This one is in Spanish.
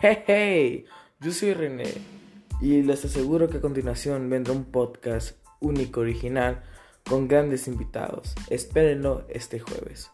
Hey, hey, yo soy René y les aseguro que a continuación vendrá un podcast único, original, con grandes invitados. Espérenlo este jueves.